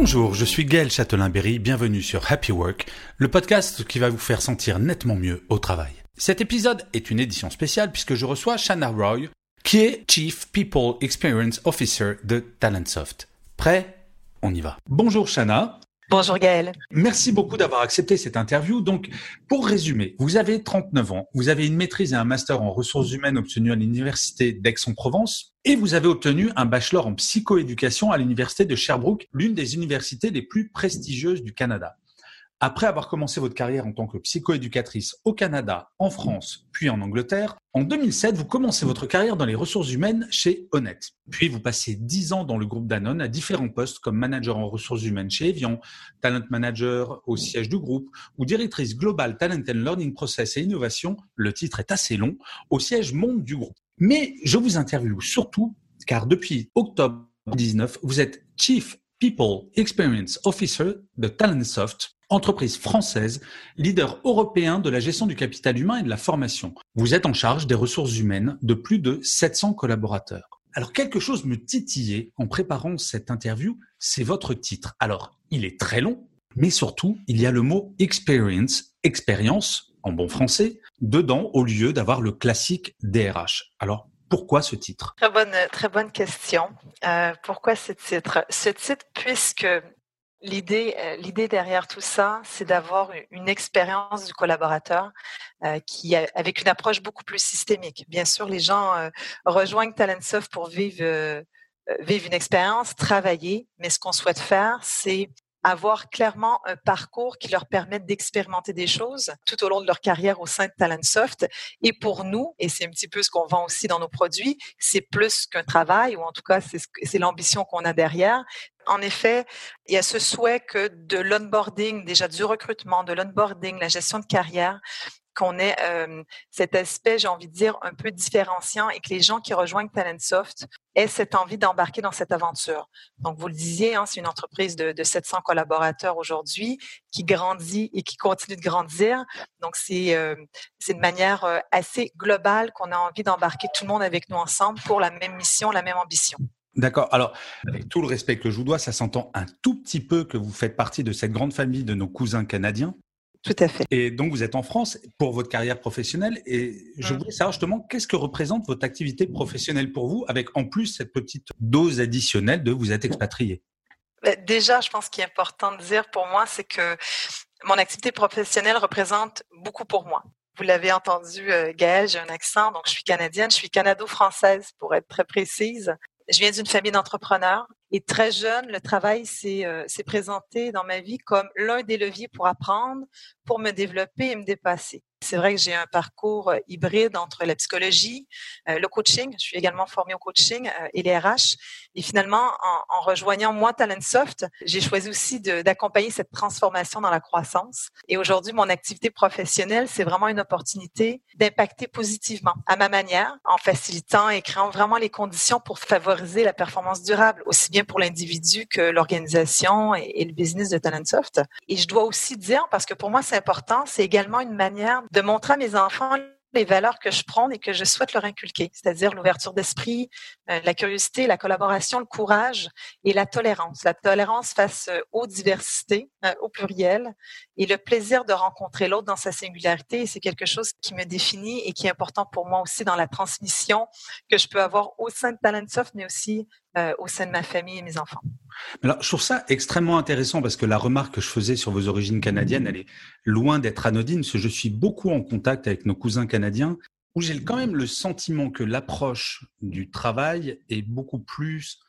Bonjour, je suis Gaël Châtelain-Berry, bienvenue sur Happy Work, le podcast qui va vous faire sentir nettement mieux au travail. Cet épisode est une édition spéciale puisque je reçois Shanna Roy, qui est Chief People Experience Officer de Talentsoft. Prêt? On y va. Bonjour Shanna. Bonjour Gaël. Merci beaucoup d'avoir accepté cette interview. Donc, pour résumer, vous avez 39 ans, vous avez une maîtrise et un master en ressources humaines obtenus à l'université d'Aix-en-Provence et vous avez obtenu un bachelor en psychoéducation à l'université de Sherbrooke, l'une des universités les plus prestigieuses du Canada. Après avoir commencé votre carrière en tant que psychoéducatrice au Canada, en France, puis en Angleterre, en 2007, vous commencez votre carrière dans les ressources humaines chez Honnête. Puis vous passez 10 ans dans le groupe Danone à différents postes comme manager en ressources humaines chez Evian, talent manager au siège du groupe ou directrice globale talent and learning process et innovation, le titre est assez long, au siège monde du groupe. Mais je vous interviewe surtout car depuis octobre 2019, vous êtes Chief People Experience Officer de Talentsoft, entreprise française, leader européen de la gestion du capital humain et de la formation. Vous êtes en charge des ressources humaines de plus de 700 collaborateurs. Alors quelque chose me titillait en préparant cette interview, c'est votre titre. Alors il est très long, mais surtout il y a le mot experience, expérience en bon français, dedans au lieu d'avoir le classique DRH. Alors pourquoi ce titre? Très bonne, très bonne question. Euh, pourquoi ce titre? Ce titre, puisque L'idée, euh, l'idée derrière tout ça, c'est d'avoir une expérience du collaborateur euh, qui, avec une approche beaucoup plus systémique. Bien sûr, les gens euh, rejoignent Talentsoft pour vivre, vivre une expérience, travailler, mais ce qu'on souhaite faire, c'est avoir clairement un parcours qui leur permette d'expérimenter des choses tout au long de leur carrière au sein de Talentsoft. Et pour nous, et c'est un petit peu ce qu'on vend aussi dans nos produits, c'est plus qu'un travail, ou en tout cas, c'est l'ambition qu'on a derrière, en effet, il y a ce souhait que de l'onboarding, déjà du recrutement, de l'onboarding, la gestion de carrière, qu'on ait cet aspect, j'ai envie de dire, un peu différenciant et que les gens qui rejoignent Talentsoft aient cette envie d'embarquer dans cette aventure. Donc, vous le disiez, hein, c'est une entreprise de, 700 collaborateurs aujourd'hui qui grandit et qui continue de grandir. Donc, c'est euh, de manière assez globale qu'on a envie d'embarquer tout le monde avec nous ensemble pour la même mission, la même ambition. D'accord. Alors, avec tout le respect que je vous dois, ça s'entend un tout petit peu que vous faites partie de cette grande famille de nos cousins canadiens. Tout à fait. Et donc, vous êtes en France pour votre carrière professionnelle. Et je mmh. voulais savoir justement, qu'est-ce que représente votre activité professionnelle pour vous, avec en plus cette petite dose additionnelle de vous êtes expatrié? Bah, Déjà, je pense qu'il est important de dire pour moi, c'est que mon activité professionnelle représente beaucoup pour moi. Vous l'avez entendu, euh, Gaëlle, j'ai un accent, donc je suis canadienne, je suis canado-française pour être très précise je viens d'une famille d'entrepreneurs et très jeune, le travail s'est euh, présenté dans ma vie comme l'un des leviers pour apprendre, pour me développer et me dépasser. C'est vrai que j'ai un parcours euh, hybride entre la psychologie, euh, le coaching. Je suis également formée au coaching euh, et les RH. Et finalement, en, rejoignant moi Talentsoft, j'ai choisi aussi d'accompagner cette transformation dans la croissance. Et aujourd'hui, mon activité professionnelle, c'est vraiment une opportunité d'impacter positivement à ma manière, en facilitant et créant vraiment les conditions pour favoriser la performance durable, aussi bien pour l'individu que l'organisation et le business de Talentsoft. Et je dois aussi dire, parce que pour moi c'est important, c'est également une manière de montrer à mes enfants les valeurs que je prends et que je souhaite leur inculquer, c'est-à-dire l'ouverture d'esprit, euh, la curiosité, la collaboration, le courage et la tolérance. La tolérance face euh, aux diversités, euh, au pluriel, et le plaisir de rencontrer l'autre dans sa singularité. C'est quelque chose qui me définit et qui est important pour moi aussi dans la transmission que je peux avoir au sein de Talentsoft, mais aussi au sein de ma famille et mes enfants. Alors, je trouve ça extrêmement intéressant parce que la remarque que je faisais sur vos origines canadiennes, elle est loin d'être anodine, parce que je suis beaucoup en contact avec nos cousins canadiens, où j'ai quand même le sentiment que l'approche du travail est beaucoup plus,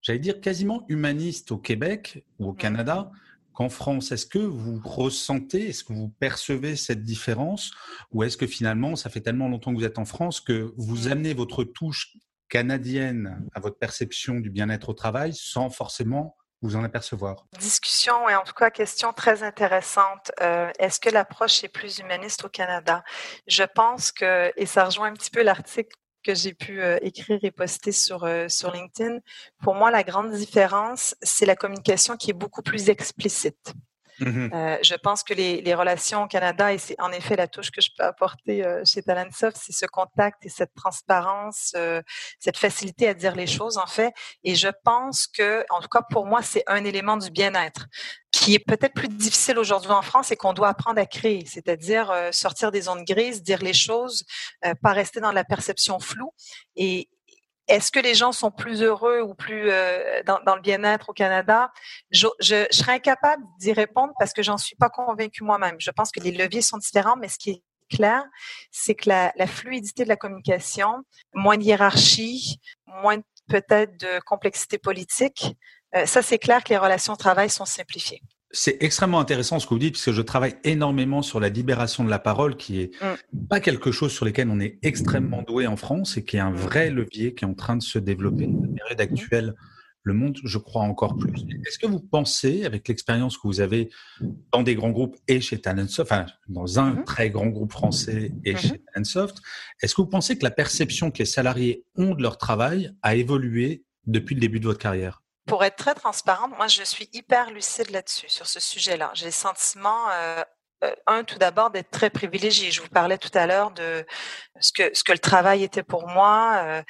j'allais dire, quasiment humaniste au Québec ou au Canada qu'en France. Est-ce que vous ressentez, est-ce que vous percevez cette différence ou est-ce que finalement, ça fait tellement longtemps que vous êtes en France que vous amenez votre touche canadienne à votre perception du bien-être au travail sans forcément vous en apercevoir? Discussion et en tout cas question très intéressante. Euh, est-ce que l'approche est plus humaniste au Canada? Je pense que, et ça rejoint un petit peu l'article que j'ai pu euh, écrire et poster sur, euh, sur LinkedIn, pour moi, la grande différence, c'est la communication qui est beaucoup plus explicite. Mmh euh, je pense que les, les, relations au Canada, et c'est en effet la touche que je peux apporter euh, chez Talentsoft, c'est ce contact et cette transparence, euh, cette facilité à dire les choses, en fait. Et je pense que, en tout cas pour moi, c'est un élément du bien-être qui est peut-être plus difficile aujourd'hui en France et qu'on doit apprendre à créer, c'est-à-dire euh, sortir des zones grises, dire les choses, pas rester dans la perception floue. Et, est-ce que les gens sont plus heureux ou plus euh, dans, le bien-être au Canada? Je, serais incapable d'y répondre parce que j'en suis pas convaincue moi-même. Je pense que les leviers sont différents, mais ce qui est clair, c'est que la, fluidité de la communication, moins de hiérarchie, moins peut-être de complexité politique, euh, ça c'est clair que les relations au travail sont simplifiées. C'est extrêmement intéressant ce que vous dites, puisque je travaille énormément sur la libération de la parole, qui est mm. pas quelque chose sur lequel on est extrêmement doué en France et qui est un vrai levier qui est en train de se développer. Dans la période actuelle, le monde, je crois encore plus. Est-ce que vous pensez, avec l'expérience que vous avez dans des grands groupes et chez Talentsoft, enfin, dans un mm-hmm. très grand groupe français et mm-hmm. chez Talentsoft, est-ce que vous pensez que la perception que les salariés ont de leur travail a évolué depuis le début de votre carrière? Pour être très transparente, moi, je suis hyper lucide là-dessus, sur ce sujet-là. J'ai le sentiment, euh, euh, un, tout d'abord, d'être très privilégié. Je vous parlais tout à l'heure de ce que, ce que le travail était pour moi, euh,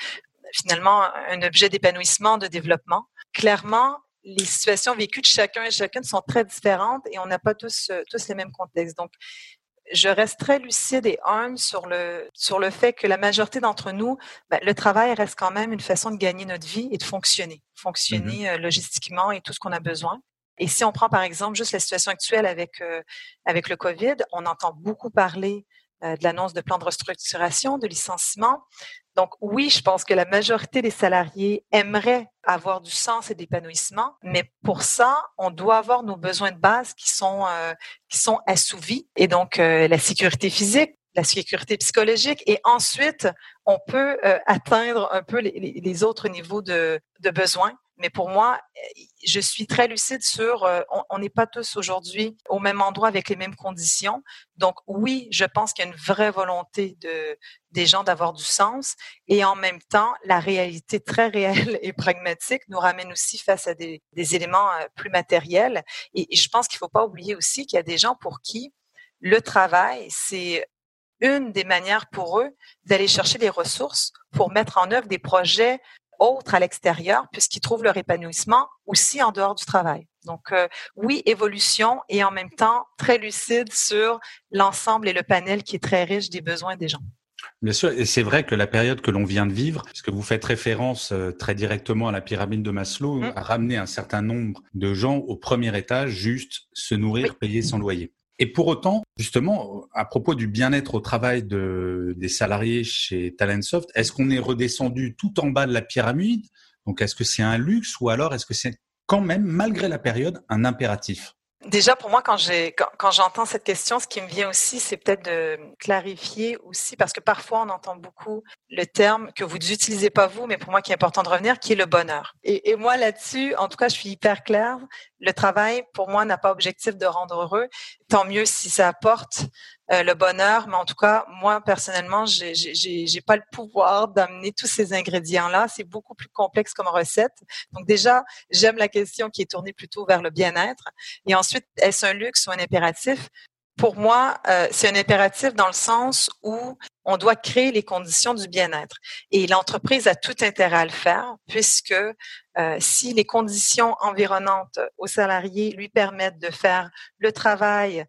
finalement, un objet d'épanouissement, de développement. Clairement, les situations vécues de chacun et chacune sont très différentes et on n'a pas tous, tous les mêmes contextes. Donc, je reste très lucide et humble sur le, sur le fait que la majorité d'entre nous, ben, le travail reste quand même une façon de gagner notre vie et de fonctionner, fonctionner mm-hmm. euh, logistiquement et tout ce qu'on a besoin. Et si on prend par exemple juste la situation actuelle avec, euh, avec le COVID, on entend beaucoup parler euh, de l'annonce de plans de restructuration, de licenciement. Donc oui, je pense que la majorité des salariés aimeraient avoir du sens et d'épanouissement, mais pour ça, on doit avoir nos besoins de base qui sont euh, qui sont assouvis et donc euh, la sécurité physique, la sécurité psychologique et ensuite on peut atteindre un peu les, les, autres niveaux de, de besoins mais pour moi, je suis très lucide sur, euh, on n'est pas tous aujourd'hui au même endroit avec les mêmes conditions. Donc oui, je pense qu'il y a une vraie volonté de, des gens d'avoir du sens. Et en même temps, la réalité très réelle et pragmatique nous ramène aussi face à des, des éléments euh, plus matériels. Et, et je pense qu'il ne faut pas oublier aussi qu'il y a des gens pour qui le travail, c'est une des manières pour eux d'aller chercher des ressources pour mettre en œuvre des projets autres à l'extérieur puisqu'ils trouvent leur épanouissement aussi en dehors du travail. Donc euh, oui, évolution et en même temps très lucide sur l'ensemble et le panel qui est très riche des besoins des gens. Bien sûr, et c'est vrai que la période que l'on vient de vivre, puisque vous faites référence euh, très directement à la pyramide de Maslow, mmh. a ramené un certain nombre de gens au premier étage, juste se nourrir, payer son loyer. Et pour autant, justement, à propos du bien-être au travail de, des salariés chez Talentsoft, est-ce qu'on est redescendu tout en bas de la pyramide? Donc, est-ce que c'est un luxe ou alors est-ce que c'est quand même, malgré la période, un impératif? Déjà, pour moi, quand j'ai quand, j'entends cette question, ce qui me vient aussi, c'est peut-être de clarifier aussi, parce que parfois on entend beaucoup le terme que vous n'utilisez pas vous, mais pour moi qui est important de revenir, qui est le bonheur. Et, et moi là-dessus, en tout cas, je suis hyper claire. Le travail, pour moi, n'a pas objectif de rendre heureux. Tant mieux si ça apporte euh, le bonheur, mais en tout cas, moi personnellement, j'ai j'ai pas le pouvoir d'amener tous ces ingrédients-là. C'est beaucoup plus complexe comme recette. Donc déjà, j'aime la question qui est tournée plutôt vers le bien-être. Et ensuite, est-ce un luxe ou un impératif? Pour moi, euh, c'est un impératif dans le sens où on doit créer les conditions du bien-être. Et l'entreprise a tout intérêt à le faire, puisque euh, si les conditions environnantes aux salariés lui permettent de faire le travail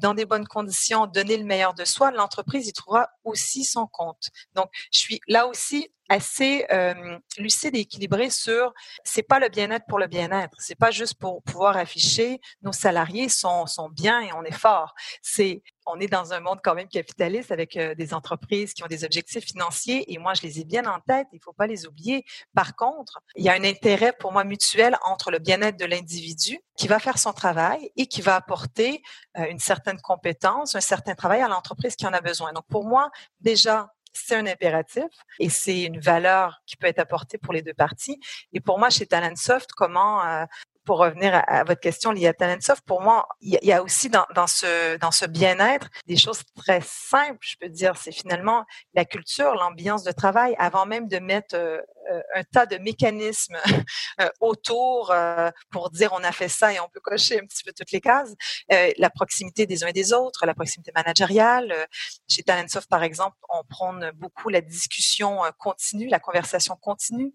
dans des bonnes conditions, donner le meilleur de soi, l'entreprise y trouvera aussi son compte. Donc, je suis là aussi assez euh, lucide et équilibré sur c'est pas le bien-être pour le bien-être, c'est pas juste pour pouvoir afficher nos salariés sont sont bien et on est fort. C'est on est dans un monde quand même capitaliste avec euh, des entreprises qui ont des objectifs financiers et moi, je les ai bien en tête. Il faut pas les oublier. Par contre, il y a un intérêt pour moi mutuel entre le bien-être de l'individu qui va faire son travail et qui va apporter euh, une certaine compétence, un certain travail à l'entreprise qui en a besoin. Donc, pour moi, déjà, c'est un impératif et c'est une valeur qui peut être apportée pour les deux parties. Et pour moi, chez Talentsoft, comment euh, pour revenir à, votre question liée à Talentsoft, pour moi, il y, a aussi dans, ce, bien-être des choses très simples, je peux dire. C'est finalement la culture, l'ambiance de travail, avant même de mettre euh, euh, un tas de mécanismes euh, autour pour dire on a fait ça et on peut cocher un petit peu toutes les cases. la proximité des uns et des autres, la proximité managériale. Chez Talentsoft, par exemple, on prône beaucoup la discussion continue, la conversation continue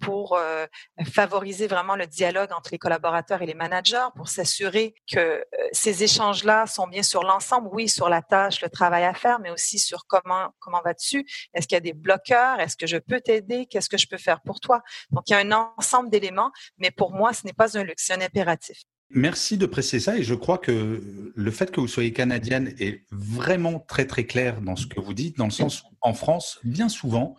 pour euh, favoriser vraiment le dialogue entre les collaborateurs et les managers, pour s'assurer que euh, ces échanges-là sont bien sur l'ensemble, oui, sur la tâche, le travail à faire, mais aussi sur comment comment vas-tu? Est-ce qu'il y a des bloqueurs? Est-ce que je peux t'aider? Qu'est-ce que je peux faire pour toi? Donc il y a un ensemble d'éléments, mais pour moi, ce n'est pas un luxe, c'est un impératif. Merci de préciser ça et je crois que le fait que vous soyez canadienne est vraiment très très clair dans ce que vous dites, dans le sens où en France, bien souvent,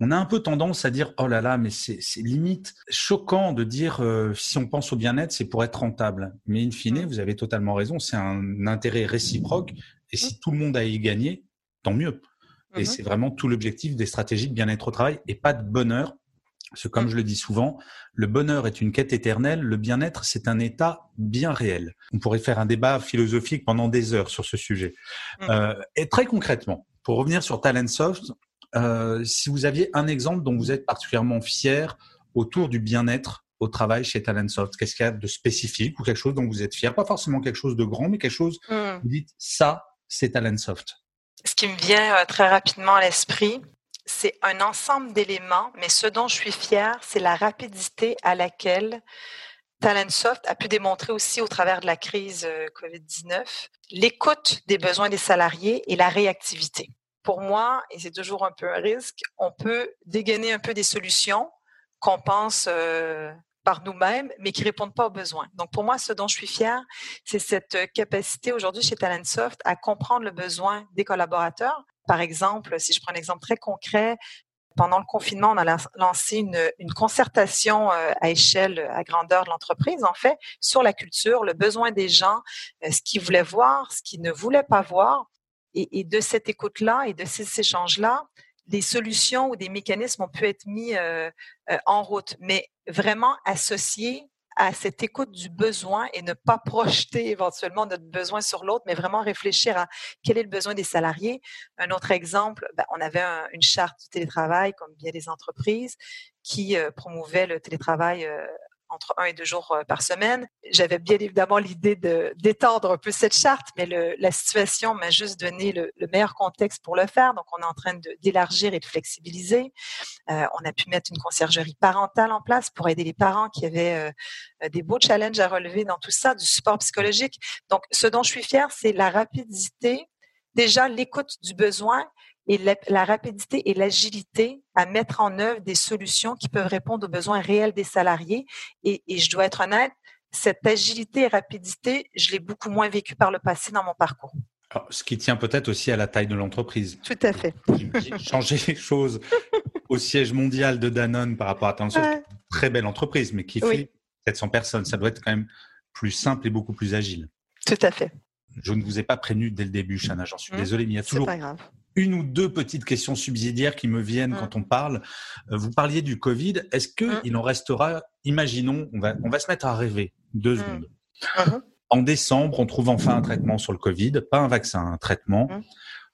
on a un peu tendance à dire oh là là, mais c'est limite choquant de dire euh, si on pense au bien-être, c'est pour être rentable. Mais in fine, mmh. vous avez totalement raison, c'est un intérêt réciproque. Et si mmh. tout le monde a y gagné, tant mieux. Et mmh c'est vraiment tout l'objectif des stratégies de bien-être au travail et pas de bonheur. Parce que comme je le dis souvent, le bonheur est une quête éternelle, le bien-être, c'est un état bien réel. On pourrait faire un débat philosophique pendant des heures sur ce sujet. Euh, et très concrètement, pour revenir sur Talentsoft, euh, si vous aviez un exemple dont vous êtes particulièrement fier autour du bien-être au travail chez Talentsoft, qu'est-ce qu'il y a de spécifique ou quelque chose dont vous êtes fier? Pas forcément quelque chose de grand, mais quelque chose mmh. vous dites ça, c'est Talentsoft. Ce qui me vient euh, très rapidement à l'esprit, c'est un ensemble d'éléments, mais ce dont je suis fier, c'est la rapidité à laquelle Talentsoft a pu démontrer aussi au travers de la crise euh, COVID-19 l'écoute des besoins des salariés et la réactivité pour moi, et c'est toujours un peu un risque, on peut dégainer un peu des solutions qu'on pense euh, par nous-mêmes, mais qui répondent pas aux besoins. Donc pour moi, ce dont je suis fière, c'est cette capacité aujourd'hui chez Talentsoft à comprendre le besoin des collaborateurs. Par exemple, si je prends un exemple très concret, pendant le confinement, on a lancé une, concertation euh, à échelle, à grandeur de l'entreprise, en fait, sur la culture, le besoin des gens, euh, ce qu'ils voulaient voir, ce qu'ils ne voulaient pas voir. Et, de cette écoute-là et de ces échanges-là, des solutions ou des mécanismes ont pu être mis euh, euh, en route, mais vraiment associés à cette écoute du besoin et ne pas projeter éventuellement notre besoin sur l'autre, mais vraiment réfléchir à quel est le besoin des salariés. Un autre exemple, ben, on avait une charte du télétravail, comme bien des entreprises, qui euh, promouvait le télétravail entre un et deux jours euh, par semaine. J'avais bien évidemment l'idée d'étendre un peu cette charte, mais la situation m'a juste donné le, le, meilleur contexte pour le faire. Donc, on est en train d'élargir et de flexibiliser. Euh, on a pu mettre une conciergerie parentale en place pour aider les parents qui avaient euh, des beaux challenges à relever dans tout ça, du support psychologique. Donc, ce dont je suis fière, c'est la rapidité, déjà l'écoute du besoin et la, rapidité et l'agilité à mettre en œuvre des solutions qui peuvent répondre aux besoins réels des salariés. Et, et je dois être honnête, cette agilité et rapidité, je l'ai beaucoup moins vécu par le passé dans mon parcours. ce qui tient peut-être aussi à la taille de l'entreprise. Tout à fait. Changer les choses au siège mondial de Danone par rapport à Attention, très belle entreprise, mais qui fait 700 personnes. Ça doit être quand même plus simple et beaucoup plus agile. Tout à fait. Je ne vous ai pas prévenu dès le début, Chana, j'en suis mmh. désolé, mais il y a toujours pas grave une ou deux petites questions subsidiaires qui me viennent mmh. quand on parle. Euh, vous parliez du Covid. Est-ce que mmh. il en restera, imaginons, on va, on va se mettre à rêver deux mmh. secondes. En décembre, on trouve enfin un traitement sur le Covid, pas un vaccin, un traitement.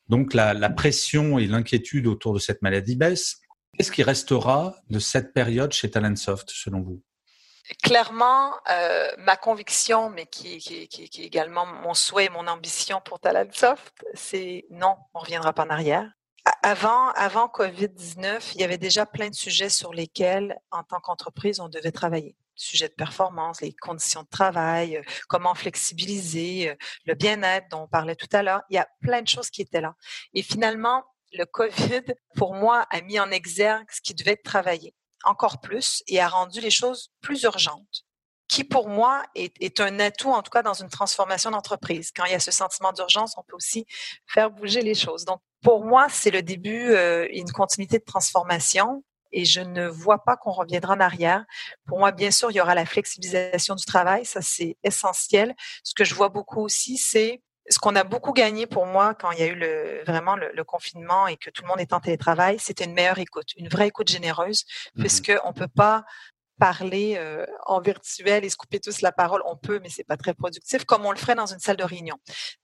Donc la, la pression et l'inquiétude autour de cette maladie baissent. Qu'est-ce qui restera de cette période chez Talentsoft, selon vous? Clairement, euh, ma conviction, mais qui, qui, qui, qui, est également mon souhait, mon ambition pour Talentsoft, c'est non, on reviendra pas en arrière. Avant, avant Covid-19, il y avait déjà plein de sujets sur lesquels, en tant qu'entreprise, on devait travailler. Sujets de performance, les conditions de travail, euh, comment flexibiliser, euh, le bien-être dont on parlait tout à l'heure. Il y a plein de choses qui étaient là. Et finalement, le COVID, pour moi, a mis en exergue ce qui devait être travaillé encore plus et a rendu les choses plus urgentes. qui pour moi est, un atout, en tout cas dans une transformation d'entreprise. Quand il y a ce sentiment d'urgence, on peut aussi faire bouger les choses. Donc, pour moi, c'est le début, euh, une continuité de transformation et je ne vois pas qu'on reviendra en arrière. Pour moi, bien sûr, il y aura la flexibilisation du travail, ça c'est essentiel. Ce que je vois beaucoup aussi, c'est ce qu'on a beaucoup gagné pour moi quand il y a eu le, vraiment le, confinement et que tout le monde est en télétravail, c'était une meilleure écoute, une vraie écoute généreuse, mmh puisque on peut pas parler euh, en virtuel et se couper tous la parole. On peut, mais c'est pas très productif, comme on le ferait dans une salle de réunion.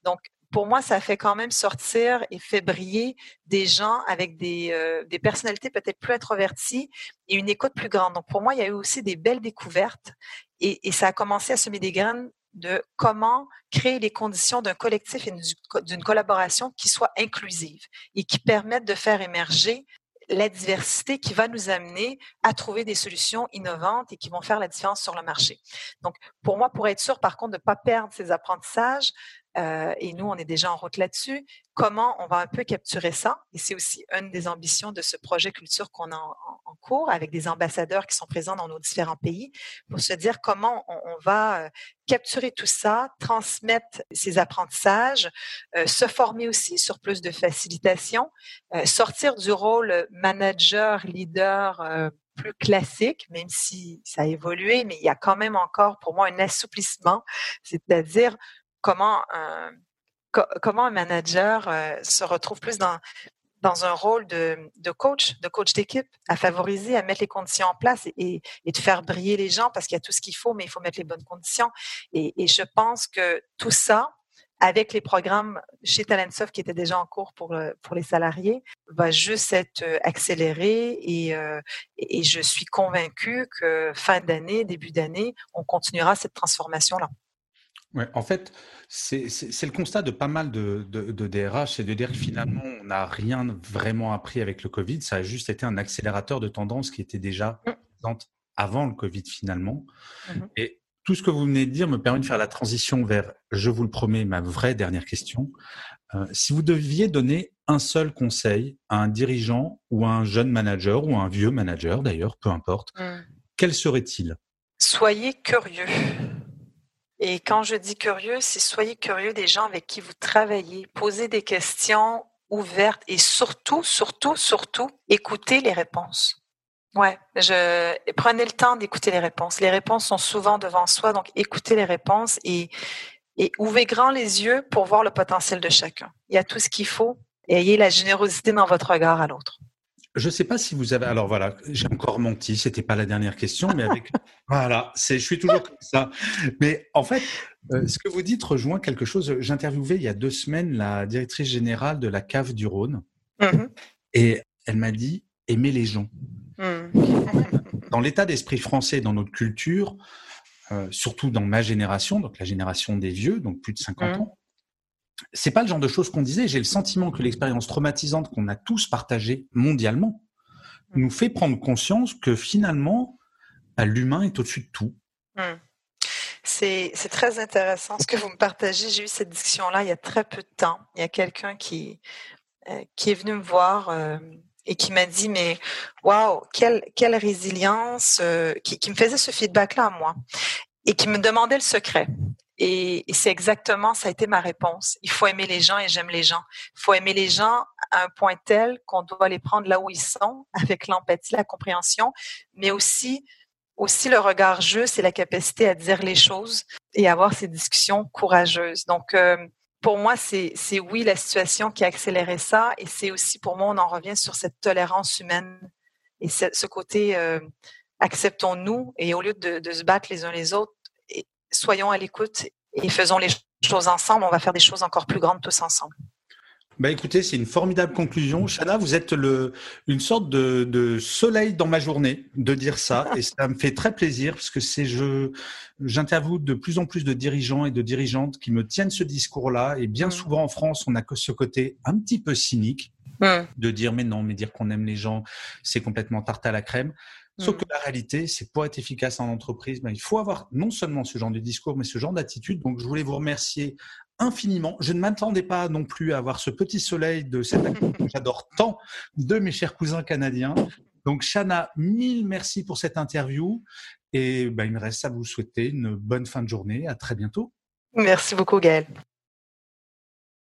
Donc, pour moi, ça fait quand même sortir et fait briller des gens avec des, euh, des personnalités peut-être plus introverties et une écoute plus grande. Donc, pour moi, il y a eu aussi des belles découvertes et, et ça a commencé à semer des graines de comment créer les conditions d'un collectif et d'une collaboration qui soit inclusive et qui permettent de faire émerger la diversité qui va nous amener à trouver des solutions innovantes et qui vont faire la différence sur le marché. Donc, pour moi, pour être sûr, par contre, de ne pas perdre ces apprentissages, euh, et nous, on est déjà en route là-dessus. Comment on va un peu capturer ça? Et c'est aussi une des ambitions de ce projet culture qu'on a en, cours avec des ambassadeurs qui sont présents dans nos différents pays pour se dire comment on, va euh, capturer tout ça, transmettre ces apprentissages, euh, se former aussi sur plus de facilitation, sortir du rôle manager, leader, plus classique, même si ça a évolué, mais il y a quand même encore pour moi un assouplissement, c'est-à-dire comment un, comment un manager euh, se retrouve plus dans, dans un rôle de, coach, de coach d'équipe, à favoriser, à mettre les conditions en place et, de faire briller les gens parce qu'il y a tout ce qu'il faut, mais il faut mettre les bonnes conditions. Et, je pense que tout ça, avec les programmes chez Talentsoft qui étaient déjà en cours pour, pour les salariés, va juste être euh, accéléré et, euh, et je suis convaincue que fin d'année, début d'année, on continuera cette transformation-là. Ouais, en fait, c'est le constat de pas mal de, de, de DRH, c'est de dire que finalement, on n'a rien vraiment appris avec le Covid. Ça a juste été un accélérateur de tendance qui était déjà mmh. présente avant le Covid finalement. Mmh Et tout ce que vous venez de dire me permet de faire la transition vers, je vous le promets, ma vraie dernière question. Euh, si vous deviez donner un seul conseil à un dirigeant ou à un jeune manager ou à un vieux manager d'ailleurs, peu importe, mmh. quel serait-il? Soyez curieux. Et quand je dis curieux, c'est soyez curieux des gens avec qui vous travaillez, posez des questions ouvertes et surtout, surtout, surtout, écoutez les réponses. Ouais, je prenez le temps d'écouter les réponses. Les réponses sont souvent devant soi, donc écoutez les réponses et, et ouvrez grand les yeux pour voir le potentiel de chacun. Il y a tout ce qu'il faut et ayez la générosité dans votre regard à l'autre. Je ne sais pas si vous avez. Alors voilà, j'ai encore menti. C'était pas la dernière question, mais avec. voilà, c'est. Je suis toujours comme ça. Mais en fait, euh, ce que vous dites rejoint quelque chose. J'interviewais il y a deux semaines la directrice générale de la cave du Rhône, mm-hmm. et elle m'a dit aimer les gens. Mm. dans l'état d'esprit français, dans notre culture, euh, surtout dans ma génération, donc la génération des vieux, donc plus de 50 mm. ans, c'est pas le genre de choses qu'on disait. J'ai le sentiment que l'expérience traumatisante qu'on a tous partagée mondialement mmh. nous fait prendre conscience que finalement, bah, l'humain est au-dessus de tout. Mmh. C'est très intéressant ce que vous me partagez. J'ai eu cette discussion-là il y a très peu de temps. Il y a quelqu'un qui, euh, qui est venu me voir euh, et qui m'a dit mais waouh quelle quelle résilience euh, qui, qui, me faisait ce feedback là à moi et qui me demandait le secret et, c'est exactement, ça a été ma réponse. Il faut aimer les gens et j'aime les gens. Il faut aimer les gens à un point tel qu'on doit les prendre là où ils sont, avec l'empathie, la compréhension, mais aussi aussi le regard juste et la capacité à dire les choses et avoir ces discussions courageuses. Donc, euh, pour moi, c'est oui la situation qui a accéléré ça et c'est aussi pour moi, on en revient sur cette tolérance humaine et ce, côté euh, acceptons-nous et au lieu de, de, se battre les uns les autres, soyons à l'écoute et faisons les choses ensemble. On va faire des choses encore plus grandes tous ensemble. Bah écoutez, c'est une formidable conclusion. Chana, vous êtes le, une sorte de, soleil dans ma journée de dire ça, et ça me fait très plaisir parce que c'est je j'interviewe de plus en plus de dirigeants et de dirigeantes qui me tiennent ce discours-là, et bien mm. souvent en France, on a que ce côté un petit peu cynique mm. de dire mais non, mais dire qu'on aime les gens, c'est complètement tarte à la crème. Sauf mm. que la réalité, c'est pour être efficace en entreprise, ben, il faut avoir non seulement ce genre de discours, mais ce genre d'attitude. Donc, je voulais vous remercier infiniment. Je ne m'attendais pas non plus à avoir ce petit soleil de cette que j'adore tant de mes chers cousins canadiens. Donc, Shana, mille merci pour cette interview. Et ben, il me reste à vous souhaiter une bonne fin de journée. À très bientôt. Merci beaucoup, Gaël.